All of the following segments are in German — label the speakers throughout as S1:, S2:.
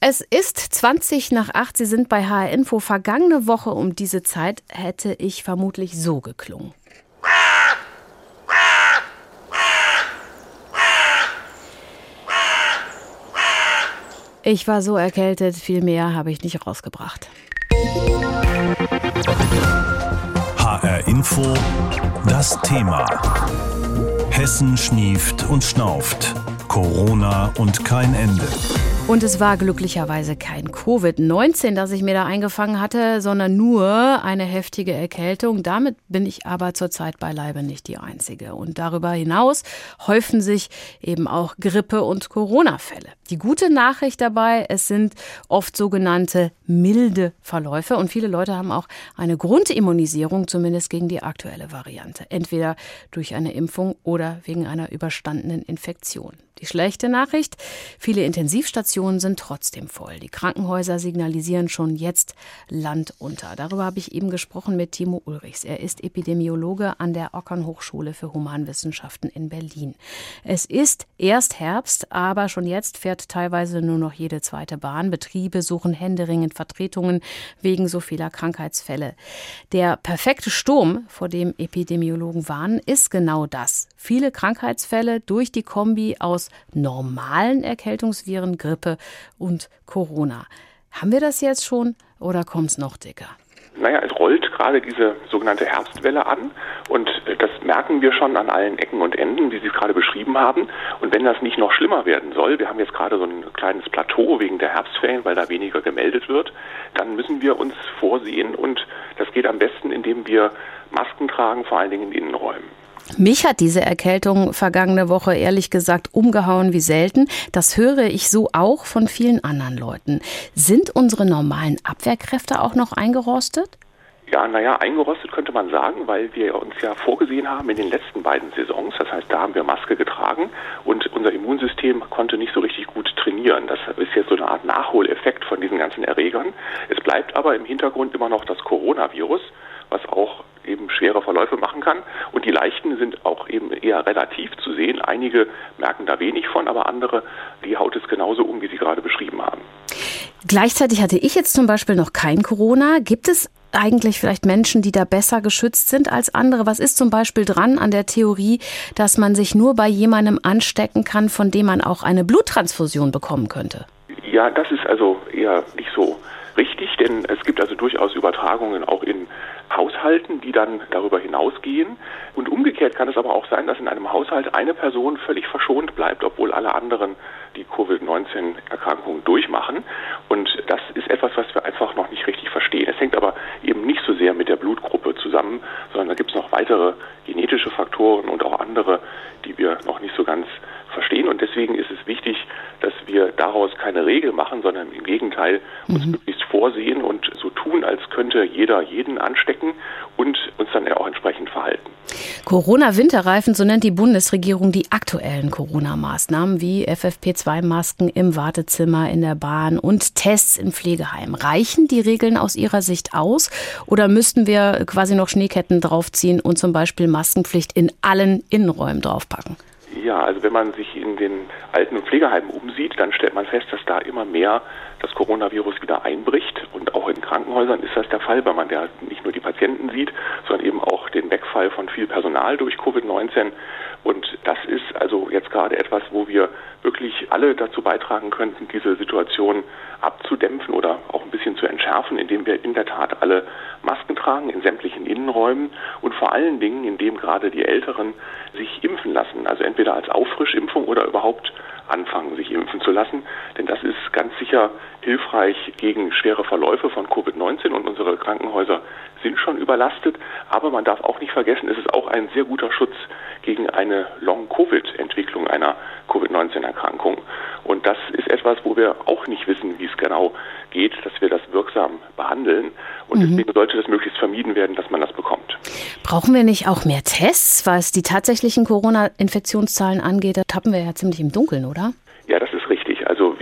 S1: Es ist 20 nach 8. Sie sind bei HR Info. Vergangene Woche um diese Zeit hätte ich vermutlich so geklungen. Ich war so erkältet, viel mehr habe ich nicht rausgebracht.
S2: HR Info, das Thema. Hessen schnieft und schnauft. Corona und kein Ende.
S1: Und es war glücklicherweise kein Covid-19, das ich mir da eingefangen hatte, sondern nur eine heftige Erkältung. Damit bin ich aber zurzeit beileibe nicht die Einzige. Und darüber hinaus häufen sich eben auch Grippe- und Corona-Fälle. Die gute Nachricht dabei, es sind oft sogenannte milde Verläufe und viele Leute haben auch eine Grundimmunisierung, zumindest gegen die aktuelle Variante. Entweder durch eine Impfung oder wegen einer überstandenen Infektion. Die schlechte Nachricht, viele Intensivstationen sind trotzdem voll. Die Krankenhäuser signalisieren schon jetzt Land unter. Darüber habe ich eben gesprochen mit Timo Ulrichs. Er ist Epidemiologe an der Ockern Hochschule für Humanwissenschaften in Berlin. Es ist erst Herbst, aber schon jetzt fährt teilweise nur noch jede zweite Bahn. Betriebe suchen händeringend Vertretungen wegen so vieler Krankheitsfälle. Der perfekte Sturm, vor dem Epidemiologen warnen, ist genau das. Viele Krankheitsfälle durch die Kombi aus normalen Erkältungsviren, Grippe und Corona. Haben wir das jetzt schon oder kommt es noch dicker?
S3: Naja, es rollt gerade diese sogenannte Herbstwelle an und äh, das merken wir schon an allen Ecken und Enden, wie Sie es gerade beschrieben haben. Und wenn das nicht noch schlimmer werden soll, wir haben jetzt gerade so ein kleines Plateau wegen der Herbstferien, weil da weniger gemeldet wird, dann müssen wir uns vorsehen und das geht am besten, indem wir Masken tragen, vor allen Dingen in Innenräumen.
S1: Mich hat diese Erkältung vergangene Woche ehrlich gesagt umgehauen wie selten. Das höre ich so auch von vielen anderen Leuten. Sind unsere normalen Abwehrkräfte auch noch eingerostet?
S3: Ja, naja, eingerostet könnte man sagen, weil wir uns ja vorgesehen haben in den letzten beiden Saisons. Das heißt, da haben wir Maske getragen und unser Immunsystem konnte nicht so richtig gut trainieren. Das ist jetzt so eine Art Nachholeffekt von diesen ganzen Erregern. Es bleibt aber im Hintergrund immer noch das Coronavirus, was auch eben schwere Verläufe machen kann. Und die leichten sind auch eben eher relativ zu sehen. Einige merken da wenig von, aber andere, die haut es genauso um, wie Sie gerade beschrieben haben.
S1: Gleichzeitig hatte ich jetzt zum Beispiel noch kein Corona. Gibt es eigentlich vielleicht Menschen, die da besser geschützt sind als andere? Was ist zum Beispiel dran an der Theorie, dass man sich nur bei jemandem anstecken kann, von dem man auch eine Bluttransfusion bekommen könnte?
S3: Ja, das ist also eher nicht so richtig, denn es gibt also durchaus Übertragungen auch in Haushalten, die dann darüber hinausgehen. Und umgekehrt kann es aber auch sein, dass in einem Haushalt eine Person völlig verschont bleibt, obwohl alle anderen die Covid-19-Erkrankung durchmachen. Und das ist etwas, was wir einfach noch nicht richtig verstehen. Es hängt aber eben nicht so sehr mit der Blutgruppe zusammen, sondern da gibt es noch weitere genetische Faktoren und auch andere, die wir noch nicht so ganz verstehen. Und deswegen ist es wichtig, dass wir daraus keine Regel machen, sondern im Gegenteil uns mhm. möglichst vorsehen und so tun, als könnte jeder jeden anstecken und uns dann ja auch entsprechend verhalten.
S1: Corona-Winterreifen, so nennt die Bundesregierung die aktuellen Corona-Maßnahmen wie FFP2-Masken im Wartezimmer, in der Bahn und Tests in Pflegeheimen. Reichen die Regeln aus Ihrer Sicht aus oder müssten wir quasi noch Schneeketten draufziehen und zum Beispiel Maskenpflicht in allen Innenräumen draufpacken?
S3: Ja, also wenn man sich in den Alten- und Pflegeheimen umsieht, dann stellt man fest, dass da immer mehr das Coronavirus wieder einbricht. Und auch in Krankenhäusern ist das der Fall, weil man ja nicht nur die Patienten sieht, sondern eben auch den Wegfall von viel Personal durch Covid-19. Und das ist also jetzt gerade etwas, wo wir wirklich alle dazu beitragen könnten, diese Situation abzudämpfen oder auch ein bisschen zu entschärfen, indem wir in der Tat alle Masken tragen in sämtlichen Innenräumen und vor allen Dingen, indem gerade die Älteren sich impfen lassen, also entweder als Auffrischimpfung oder überhaupt anfangen, sich impfen zu lassen. Denn das ist ganz sicher hilfreich gegen schwere Verläufe von Covid-19 und unsere Krankenhäuser sind schon überlastet. Aber man darf auch nicht vergessen, es ist auch ein sehr guter Schutz gegen eine Long-Covid-Entwicklung einer Covid-19-Erkrankung. Und das ist etwas, wo wir auch nicht wissen, wie es genau geht, dass wir das wirksam behandeln. Und mhm. deswegen sollte das möglichst vermieden werden, dass man das bekommt.
S1: Brauchen wir nicht auch mehr Tests, was die tatsächlichen Corona-Infektionszahlen angeht? Da tappen wir ja ziemlich im Dunkeln, oder?
S3: Ja, das ist richtig.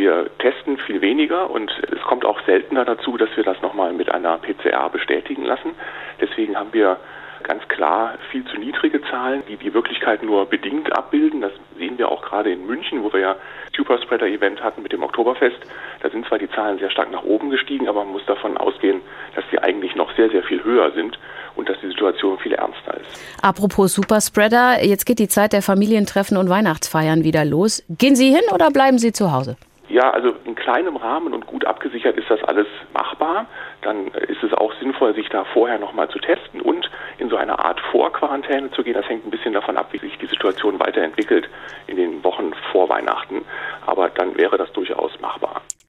S3: Wir testen viel weniger und es kommt auch seltener dazu, dass wir das nochmal mit einer PCR bestätigen lassen. Deswegen haben wir ganz klar viel zu niedrige Zahlen, die die Wirklichkeit nur bedingt abbilden. Das sehen wir auch gerade in München, wo wir ja Superspreader-Event hatten mit dem Oktoberfest. Da sind zwar die Zahlen sehr stark nach oben gestiegen, aber man muss davon ausgehen, dass sie eigentlich noch sehr, sehr viel höher sind und dass die Situation viel ernster ist.
S1: Apropos Superspreader, jetzt geht die Zeit der Familientreffen und Weihnachtsfeiern wieder los. Gehen Sie hin oder bleiben Sie zu Hause?
S3: Ja, also in kleinem Rahmen und gut abgesichert ist das alles machbar. Dann ist es auch sinnvoll, sich da vorher nochmal zu testen und in so eine Art Vorquarantäne zu gehen. Das hängt ein bisschen davon ab, wie sich die Situation weiterentwickelt in den Wochen vor Weihnachten. Aber dann wäre das durchaus machbar.